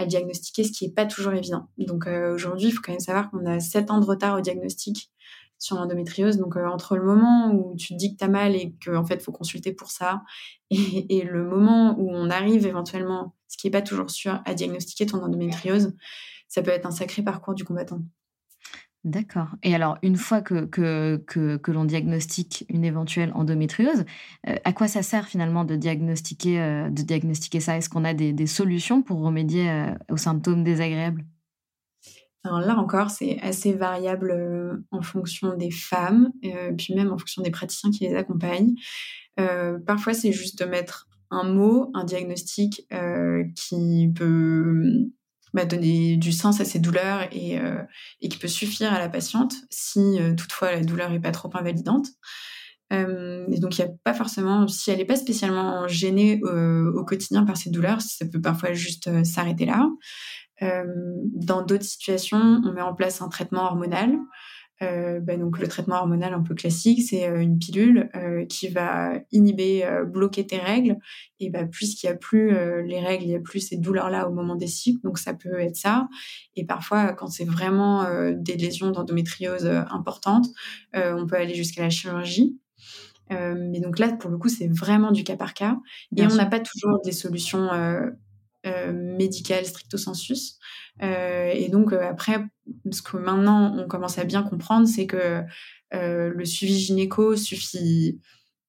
à diagnostiquer, ce qui n'est pas toujours évident. Donc euh, aujourd'hui, il faut quand même savoir qu'on a 7 ans de retard au diagnostic sur l'endométriose. Donc euh, entre le moment où tu te dis que tu as mal et qu'en en fait, il faut consulter pour ça, et, le moment où on arrive éventuellement, ce qui n'est pas toujours sûr, à diagnostiquer ton endométriose, ça peut être un sacré parcours du combattant. D'accord. Et alors, une fois que, que, que, l'on diagnostique une éventuelle endométriose, euh, à quoi ça sert finalement de diagnostiquer, euh, de diagnostiquer ça? Est-ce qu'on a des, solutions pour remédier euh, aux symptômes désagréables? Alors là encore, c'est assez variable en fonction des femmes, puis même en fonction des praticiens qui les accompagnent. parfois, c'est juste de mettre un mot, un diagnostic qui peut donner du sens à ces douleurs et, euh, et, qui peut suffire à la patiente si euh, toutefois la douleur n'est pas trop invalidante. Euh, et donc, il n'y a pas forcément, si elle n'est pas spécialement gênée au quotidien par ces douleurs, ça peut parfois juste s'arrêter là. dans d'autres situations, on met en place un traitement hormonal. Euh, bah, donc le traitement hormonal un peu classique, c'est euh, une pilule euh, qui va inhiber, bloquer tes règles. Et bah, puisqu'il n'y a plus les règles, il n'y a plus ces douleurs-là au moment des cycles, donc ça peut être ça. Et parfois, quand c'est vraiment des lésions d'endométriose importantes, on peut aller jusqu'à la chirurgie. mais donc là, pour le coup, c'est vraiment du cas par cas. et on n'a pas toujours des solutions médicales stricto sensus. Euh, et donc euh, après, ce que maintenant on commence à bien comprendre, c'est que euh, le suivi gynéco suffit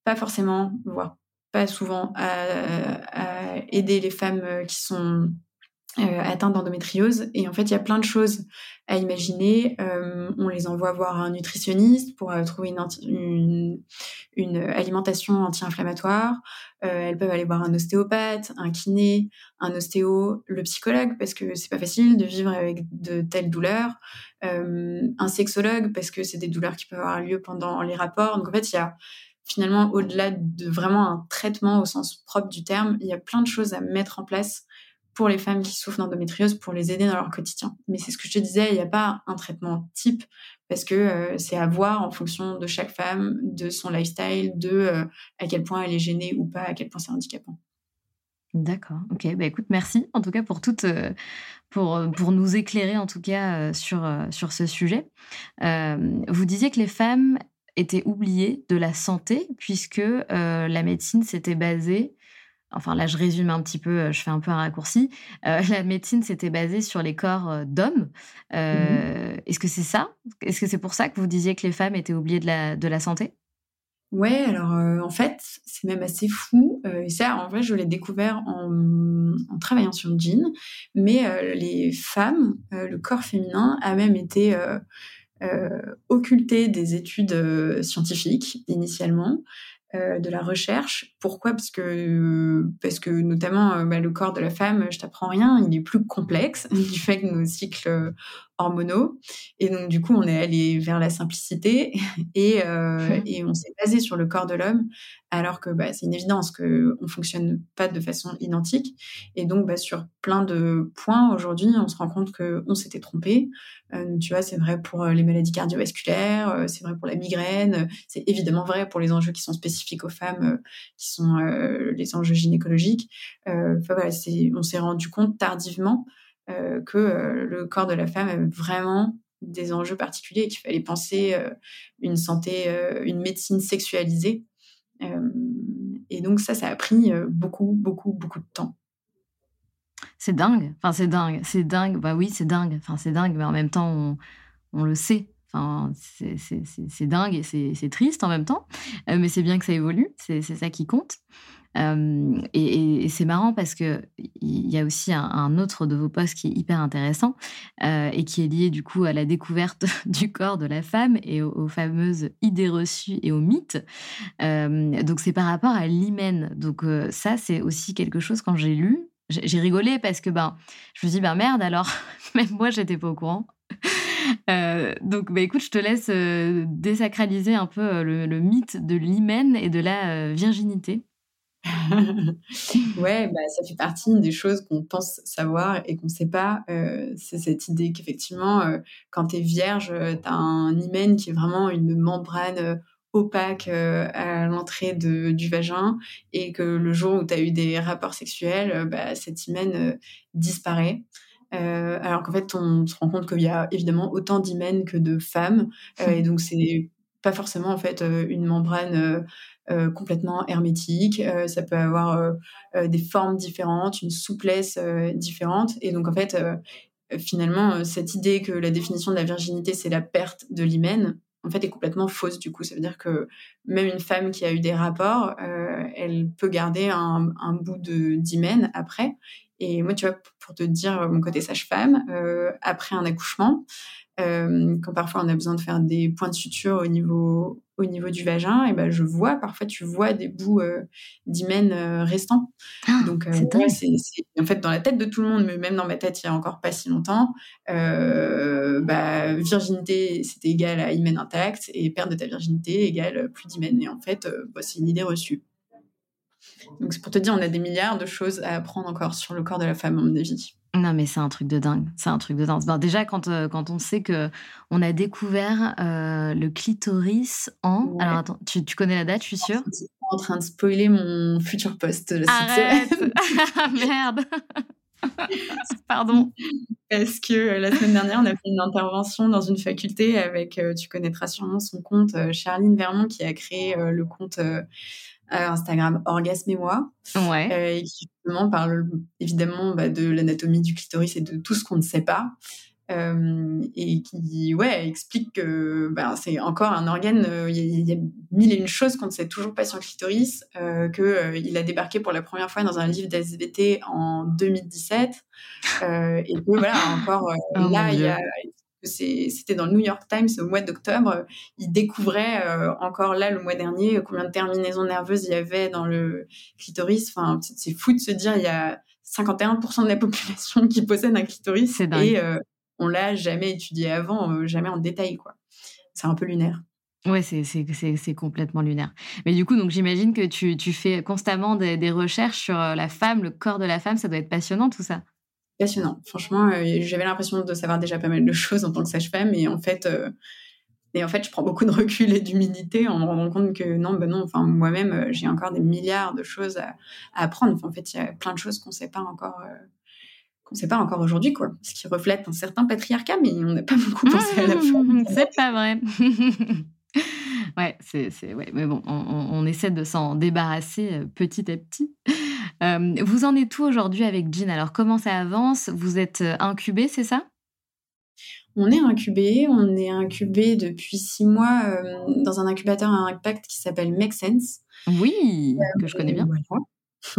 pas forcément, voire pas souvent, à, aider les femmes qui sont atteintes d'endométriose. Et en fait, il y a plein de choses à imaginer. on les envoie voir un nutritionniste pour trouver une, une, alimentation anti-inflammatoire. elles peuvent aller voir un ostéopathe, un kiné, un ostéo, le psychologue, parce que c'est pas facile de vivre avec de telles douleurs. un sexologue, parce que c'est des douleurs qui peuvent avoir lieu pendant les rapports. Donc en fait, il y a finalement, au-delà de vraiment un traitement au sens propre du terme, il y a plein de choses à mettre en place pour les femmes qui souffrent d'endométriose pour les aider dans leur quotidien. Mais c'est ce que je te disais, il n'y a pas un traitement type parce que euh, c'est à voir en fonction de chaque femme, de son lifestyle, de euh, à quel point elle est gênée ou pas, à quel point c'est handicapant. D'accord. Ok. Bah écoute, merci en tout cas pour toute, euh, pour pour nous éclairer en tout cas sur sur ce sujet. vous disiez que les femmes étaient oubliées de la santé puisque la médecine s'était basée enfin là je résume un petit peu, euh, je fais un peu un raccourci, euh, la médecine s'était basée sur les corps euh, d'hommes. Mmh est-ce que c'est ça? Est-ce que c'est pour ça que vous disiez que les femmes étaient oubliées de la, de la santé? Ouais, alors en fait, c'est même assez fou. et ça, en vrai, je l'ai découvert en, en, travaillant sur le jean. Mais les femmes, le corps féminin a même été occulté des études scientifiques initialement. Euh, de la recherche. Pourquoi? Parce que, parce que notamment euh, bah, le corps de la femme, je t'apprends rien, il est plus complexe du fait que nos cycles hormonaux. Et donc, du coup, on est allé vers la simplicité et, euh, et on s'est basé sur le corps de l'homme, alors que bah, c'est une évidence qu'on ne fonctionne pas de façon identique. Et donc, bah, sur plein de points, aujourd'hui, on se rend compte qu'on s'était trompé. Euh, tu vois, c'est vrai pour euh, les maladies cardiovasculaires, euh, c'est vrai pour la migraine, c'est évidemment vrai pour les enjeux qui sont spécifiques aux femmes, qui sont les enjeux gynécologiques. Voilà, on s'est rendu compte tardivement euh, que euh, le corps de la femme avait vraiment des enjeux particuliers et qu'il fallait penser euh, une santé, une médecine sexualisée. et donc ça, ça a pris beaucoup, beaucoup, beaucoup de temps. C'est dingue. Enfin, c'est dingue. C'est dingue. Bah oui, c'est dingue. Enfin, c'est dingue, mais en même temps, on le sait. Enfin, c'est dingue et c'est triste en même temps. mais c'est bien que ça évolue. C'est ça qui compte et, c'est marrant parce que il y a aussi un, autre de vos postes qui est hyper intéressant euh, et qui est lié du coup à la découverte du corps de la femme et aux, fameuses idées reçues et aux mythes. donc c'est par rapport à l'hymen. Donc ça c'est aussi quelque chose quand j'ai lu, j'ai rigolé parce que ben je me dis ben merde alors même moi j'étais pas au courant. Euh, donc, bah, écoute, je te laisse désacraliser un peu le, mythe de l'hymen et de la virginité. ouais, bah, ça fait partie des choses qu'on pense savoir et qu'on ne sait pas. Euh, c'est cette idée qu'effectivement, euh, quand tu es vierge, euh, tu as un hymen qui est vraiment une membrane opaque à l'entrée du vagin et que le jour où tu as eu des rapports sexuels, bah, cet hymen disparaît. Alors qu'en fait, on se rend compte qu'il y a évidemment autant d'hymen que de femmes. et donc, c'est pas forcément en fait une membrane euh, complètement hermétique. Euh, ça peut avoir euh, des formes différentes, une souplesse différente. Et donc, en fait, finalement, cette idée que la définition de la virginité, c'est la perte de l'hymen, en fait, est complètement fausse. Du coup, ça veut dire que même une femme qui a eu des rapports, elle peut garder un, un bout d'hymen après. Et moi, tu vois, pour te dire mon côté sage-femme, après un accouchement, quand parfois on a besoin de faire des points de suture au niveau au niveau du vagin, et ben je vois, parfois tu vois des bouts euh, d'hymen euh, restants. Ah, Donc, euh, c'est en fait dans la tête de tout le monde, mais même dans ma tête il y a encore pas si longtemps, bah, virginité c'était égal à hymen intact et perte de ta virginité égale plus d'hymen. Et en fait, bah, c'est une idée reçue. Donc c'est pour te dire, on a des milliards de choses à apprendre encore sur le corps de la femme, à mon avis. Non, mais c'est un truc de dingue. C'est un truc de dingue. déjà, quand, euh, quand on sait que on a découvert euh, le clitoris en. Alors, attends, tu, tu, connais la date, je suis sûre? Je suis en train de spoiler mon futur poste. Arrête ah, Merde Pardon. Parce que euh, la semaine dernière, on a fait une intervention dans une faculté avec, tu connaîtras sûrement son compte, Charline Vermont, qui a créé le compte Instagram Orgasme et moi, ouais. et qui justement parle évidemment bah, de l'anatomie du clitoris et de tout ce qu'on ne sait pas. Euh, et qui ouais, explique que bah, c'est encore un organe, euh, il y, a mille et une choses qu'on ne sait toujours pas sur le clitoris, euh, qu'il a débarqué pour la première fois dans un livre d'SVT en 2017, et que voilà, encore oh là, il y a c'était dans le New York Times au mois d'octobre. Ils découvraient euh, encore là le mois dernier combien de terminaisons nerveuses il y avait dans le clitoris. Enfin, c'est fou de se dire il y a 51% de la population qui possède un clitoris et euh, on l'a jamais étudié avant, euh, jamais en détail quoi. C'est un peu lunaire. Ouais, c'est complètement lunaire. Mais du coup, donc j'imagine que tu, tu, fais constamment des, des, recherches sur la femme, le corps de la femme. Ça doit être passionnant tout ça. Passionnant. Franchement, j'avais l'impression de savoir déjà pas mal de choses en tant que sage-femme. Et en fait, et en fait, je prends beaucoup de recul et d'humilité en me rendant compte que non, ben non, enfin, moi-même, euh, j'ai encore des milliards de choses à, apprendre. en fait, il y a plein de choses qu'on ne sait pas encore. Euh, qu'on sait pas encore aujourd'hui, quoi. Ce qui reflète un certain patriarcat, mais on n'a pas beaucoup pensé à la fin. C'est pas vrai. ouais, c'est, ouais, mais bon, on, on essaie de s'en débarrasser euh, petit à petit. Vous en êtes où aujourd'hui avec Jean? Alors, comment ça avance? Vous êtes incubé, c'est ça? On est incubé, on est incubé depuis six mois euh, dans un incubateur à impact qui s'appelle Make Sense. Oui, que je connais bien.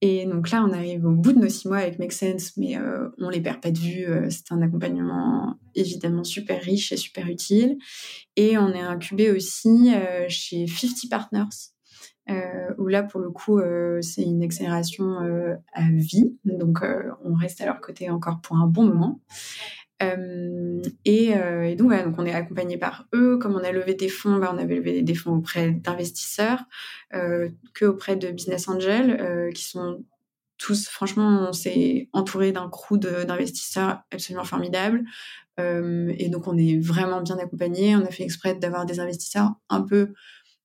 et donc là, on arrive au bout de nos six mois avec Make Sense, mais euh, on les perd pas de vue. Euh, c'est un accompagnement évidemment super riche et super utile. Et on est incubé aussi chez 50 Partners. Où là, pour le coup, c'est une accélération à vie. Donc, on reste à leur côté encore pour un bon moment. Euh, et, euh, donc, voilà, donc on est accompagné par eux. Comme on a levé des fonds, bah, on avait levé des fonds auprès d'investisseurs, euh, que auprès de business angels, euh, qui sont tous, franchement, on s'est entouré d'un crew d'investisseurs absolument formidable. Euh, et donc, on est vraiment bien accompagné. On a fait exprès d'avoir des investisseurs un peu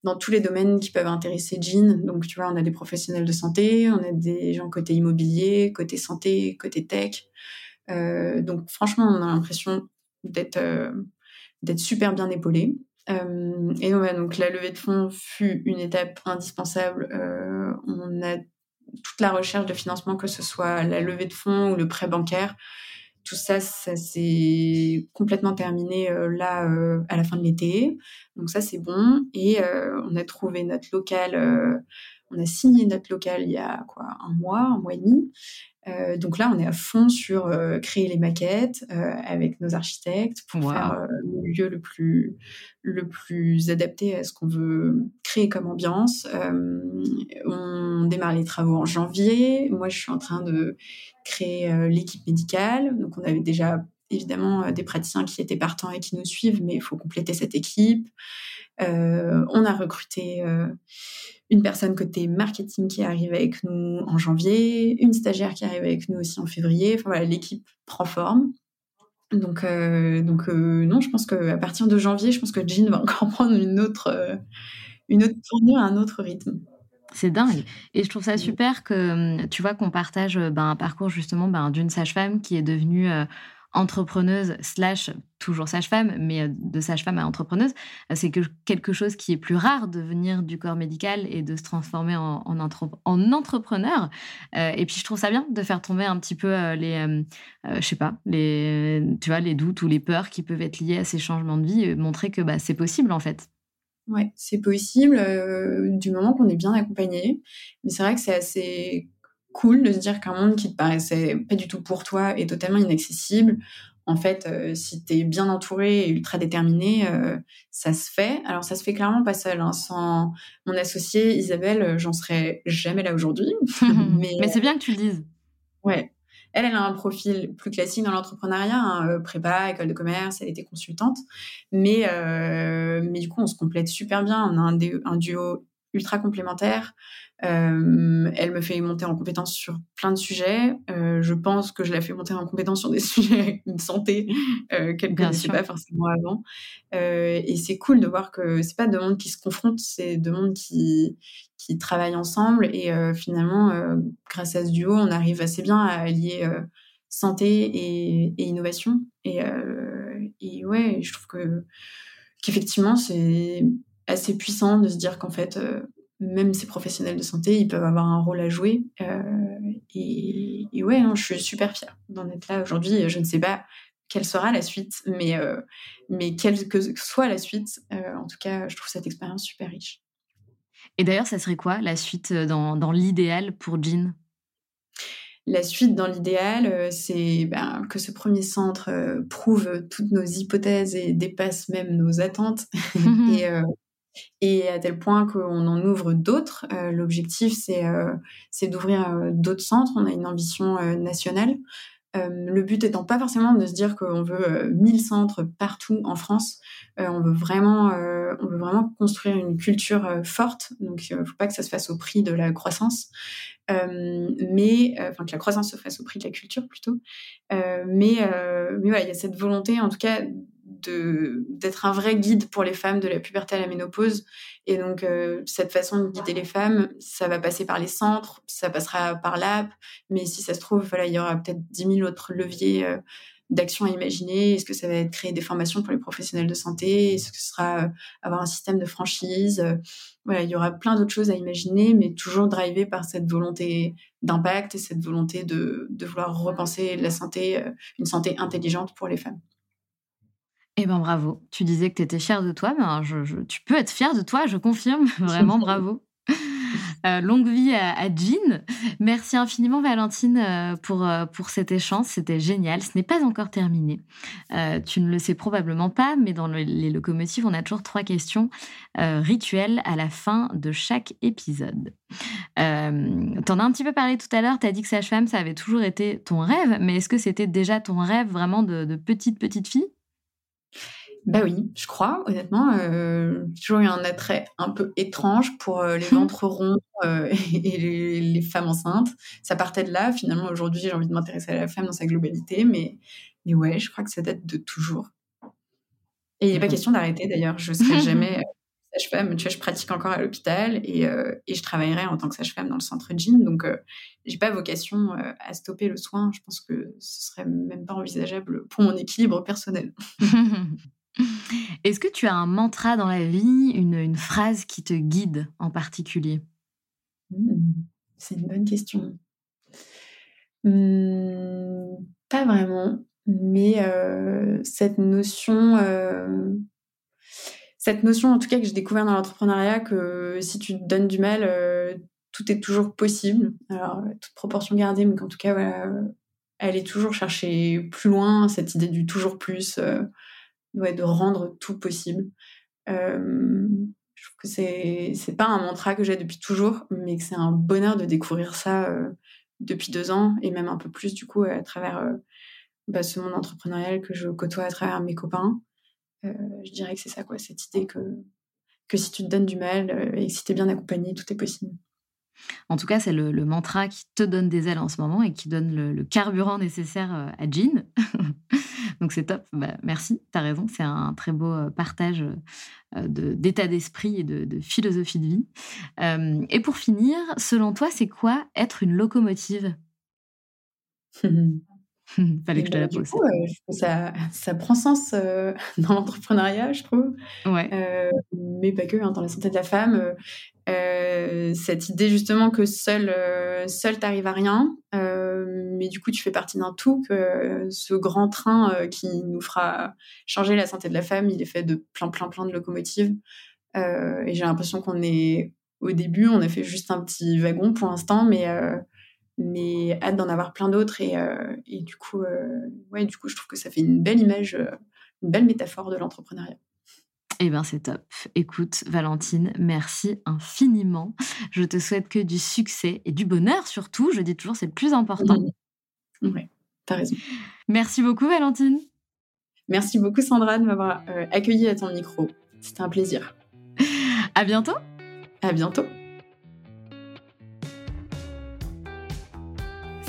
dans tous les domaines qui peuvent intéresser Jean. Donc, tu vois, on a des professionnels de santé, on a des gens côté immobilier, côté santé, côté tech. Euh, donc franchement, on a l'impression d'être euh, super bien épaulé. Euh, et donc, la levée de fonds fut une étape indispensable. on a toute la recherche de financement, que ce soit la levée de fonds ou le prêt bancaire. Tout ça, ça s'est complètement terminé là à la fin de l'été. Donc ça, c'est bon. Et on a trouvé notre local. on a signé notre local il y a quoi un mois, un mois et demi. Euh, donc là, on est à fond sur euh, créer les maquettes euh, avec nos architectes pour faire le lieu le plus, le plus adapté à ce qu'on veut créer comme ambiance. on démarre les travaux en janvier. Moi, je suis en train de créer l'équipe médicale. Donc, on avait déjà évidemment des praticiens qui étaient partants et qui nous suivent, mais il faut compléter cette équipe. on a recruté une personne côté marketing qui arrive avec nous en janvier, une stagiaire qui arrive avec nous aussi en février. Enfin voilà, l'équipe prend forme. Donc, euh, donc euh, non, je pense qu'à partir de janvier, je pense que Jean va encore prendre une autre, euh, une autre tournure, un autre rythme. C'est dingue. Et je trouve ça super que, tu vois, qu'on partage ben, un parcours justement ben, d'une sage-femme qui est devenue entrepreneuse slash toujours sage-femme, mais euh, de sage-femme à entrepreneuse, euh, c'est quelque chose qui est plus rare de venir du corps médical et de se transformer en, en, en entrepreneur. Euh, et puis je trouve ça bien de faire tomber un petit peu les, je sais pas, les, tu vois, les doutes ou les peurs qui peuvent être liés à ces changements de vie, et montrer que bah, c'est possible en fait. Ouais, c'est possible du moment qu'on est bien accompagné. Mais c'est vrai que c'est assez cool de se dire qu'un monde qui te paraissait pas du tout pour toi est totalement inaccessible. En fait, euh, si tu es bien entouré et ultra déterminé, euh, ça se fait. Alors, ça se fait clairement pas seul. Hein. Sans mon associée Isabelle, euh, j'en serais jamais là aujourd'hui. mais, mais c'est bien que tu le dises. Ouais. Elle, elle a un profil plus classique dans l'entrepreneuriat, hein, prépa, école de commerce, elle était consultante. Mais, mais du coup, on se complète super bien. On a un, un duo ultra complémentaire. Euh, elle me fait monter en compétence sur plein de sujets. Euh, je pense que je la fais monter en compétence sur des sujets de santé euh, qu'elle ne connaissait pas forcément avant. Euh, et c'est cool de voir que c'est pas deux mondes qui se confrontent, c'est deux mondes qui, qui travaillent ensemble. Et finalement, grâce à ce duo, on arrive assez bien à allier santé et, et, innovation. Et, et ouais, je trouve que qu'effectivement, c'est assez puissant de se dire qu'en fait, euh, même ces professionnels de santé, ils peuvent avoir un rôle à jouer. Euh, et, ouais, hein, je suis super fière d'en être là aujourd'hui. Je ne sais pas quelle sera la suite, mais, euh, mais quelle que soit la suite, en tout cas, je trouve cette expérience super riche. Et d'ailleurs, ça serait quoi la suite dans, dans l'idéal pour Jean? La suite dans l'idéal, c'est ben, que ce premier centre prouve toutes nos hypothèses et dépasse même nos attentes. et, et à tel point qu'on en ouvre d'autres. Euh, l'objectif, c'est euh, d'ouvrir euh, d'autres centres. On a une ambition nationale. le but étant pas forcément de se dire qu'on veut 1000 centres partout en France. on veut vraiment, construire une culture forte. Donc, il ne faut pas que ça se fasse au prix de la croissance, mais enfin que la croissance se fasse au prix de la culture plutôt. mais, il y a cette volonté, en tout cas, d'être un vrai guide pour les femmes de la puberté à la ménopause. Et donc, euh, cette façon de guider les femmes, ça va passer par les centres, ça passera par l'app, mais si ça se trouve, voilà, il y aura peut-être 10 000 autres leviers euh, d'action à imaginer. Est-ce que ça va être créer des formations pour les professionnels de santé? Est-ce que ce sera euh, avoir un système de franchise? Voilà, il y aura plein d'autres choses à imaginer, mais toujours drivé par cette volonté d'impact et cette volonté de, de vouloir repenser la santé, une santé intelligente pour les femmes. Eh ben bravo. Tu disais que tu étais fière de toi, mais je, tu peux être fière de toi, je confirme. Vraiment bravo. Euh, longue vie à, Jean. Merci infiniment Valentine euh, pour, euh, pour cet échange, c'était génial. Ce n'est pas encore terminé. tu ne le sais probablement pas, mais dans les locomotives, on a toujours trois questions rituelles à la fin de chaque épisode. tu en as un petit peu parlé tout à l'heure, tu as dit que sage-femme, ça avait toujours été ton rêve, mais est-ce que c'était déjà ton rêve vraiment de, de petite, petite fille? Bah oui, je crois, honnêtement. Euh, j'ai toujours eu un attrait un peu étrange pour euh, les ventres ronds euh, et les, femmes enceintes. Ça partait de là. Finalement, aujourd'hui, j'ai envie de m'intéresser à la femme dans sa globalité. Mais, mais ouais, je crois que ça date de toujours. Et il n'est pas question d'arrêter d'ailleurs. Je ne serai jamais sage-femme. Tu vois, je pratique encore à l'hôpital et, et, je travaillerai en tant que sage-femme dans le centre Jean. Donc, j'ai pas vocation à stopper le soin. Je pense que ce serait même pas envisageable pour mon équilibre personnel. Est-ce que tu as un mantra dans la vie, une, phrase qui te guide en particulier? Mmh, C'est une bonne question. Mmh, pas vraiment, mais euh, cette notion, euh, cette notion en tout cas que j'ai découvert dans l'entrepreneuriat, que si tu te donnes du mal, euh, tout est toujours possible. Alors, toute proportion gardée, mais qu'en tout cas, voilà, elle est toujours chercher plus loin, cette idée du toujours plus de rendre tout possible. Euh, je trouve que c'est c'est pas un mantra que j'ai depuis toujours, mais que c'est un bonheur de découvrir ça euh, depuis deux ans et même un peu plus du coup à travers euh, bah, ce monde entrepreneurial que je côtoie à travers mes copains. Je dirais que c'est ça quoi, cette idée que que si tu te donnes du mal et si tu es bien accompagné, tout est possible. En tout cas, c'est le, mantra qui te donne des ailes en ce moment et qui donne le, carburant nécessaire à Jean. Donc c'est top. Bah, merci, tu as raison. C'est un très beau euh, partage euh, d'état d'esprit et de, philosophie de vie. Euh, et pour finir, selon toi, c'est quoi être une locomotive? Fallait que je te la pose. ça, ça, prend sens dans l'entrepreneuriat, je trouve. Ouais. mais pas que, hein, dans la santé de la femme. cette idée justement que seul, seul t'arrives à rien, mais du coup tu fais partie d'un tout, que ce grand train qui nous fera changer la santé de la femme, il est fait de plein, plein, plein de locomotives. et j'ai l'impression qu'on est au début, on a fait juste un petit wagon pour l'instant, mais mais hâte d'en avoir plein d'autres et, euh, et, du coup euh, ouais du coup je trouve que ça fait une belle image euh, une belle métaphore de l'entrepreneuriat eh bien, c'est top. Écoute, Valentine, merci infiniment. Je te souhaite que du succès et du bonheur surtout. Je dis toujours, c'est le plus important. Oui, t'as raison. Merci beaucoup, Valentine. Merci beaucoup, Sandra, de m'avoir accueillie à ton micro. C'était un plaisir. À bientôt. À bientôt.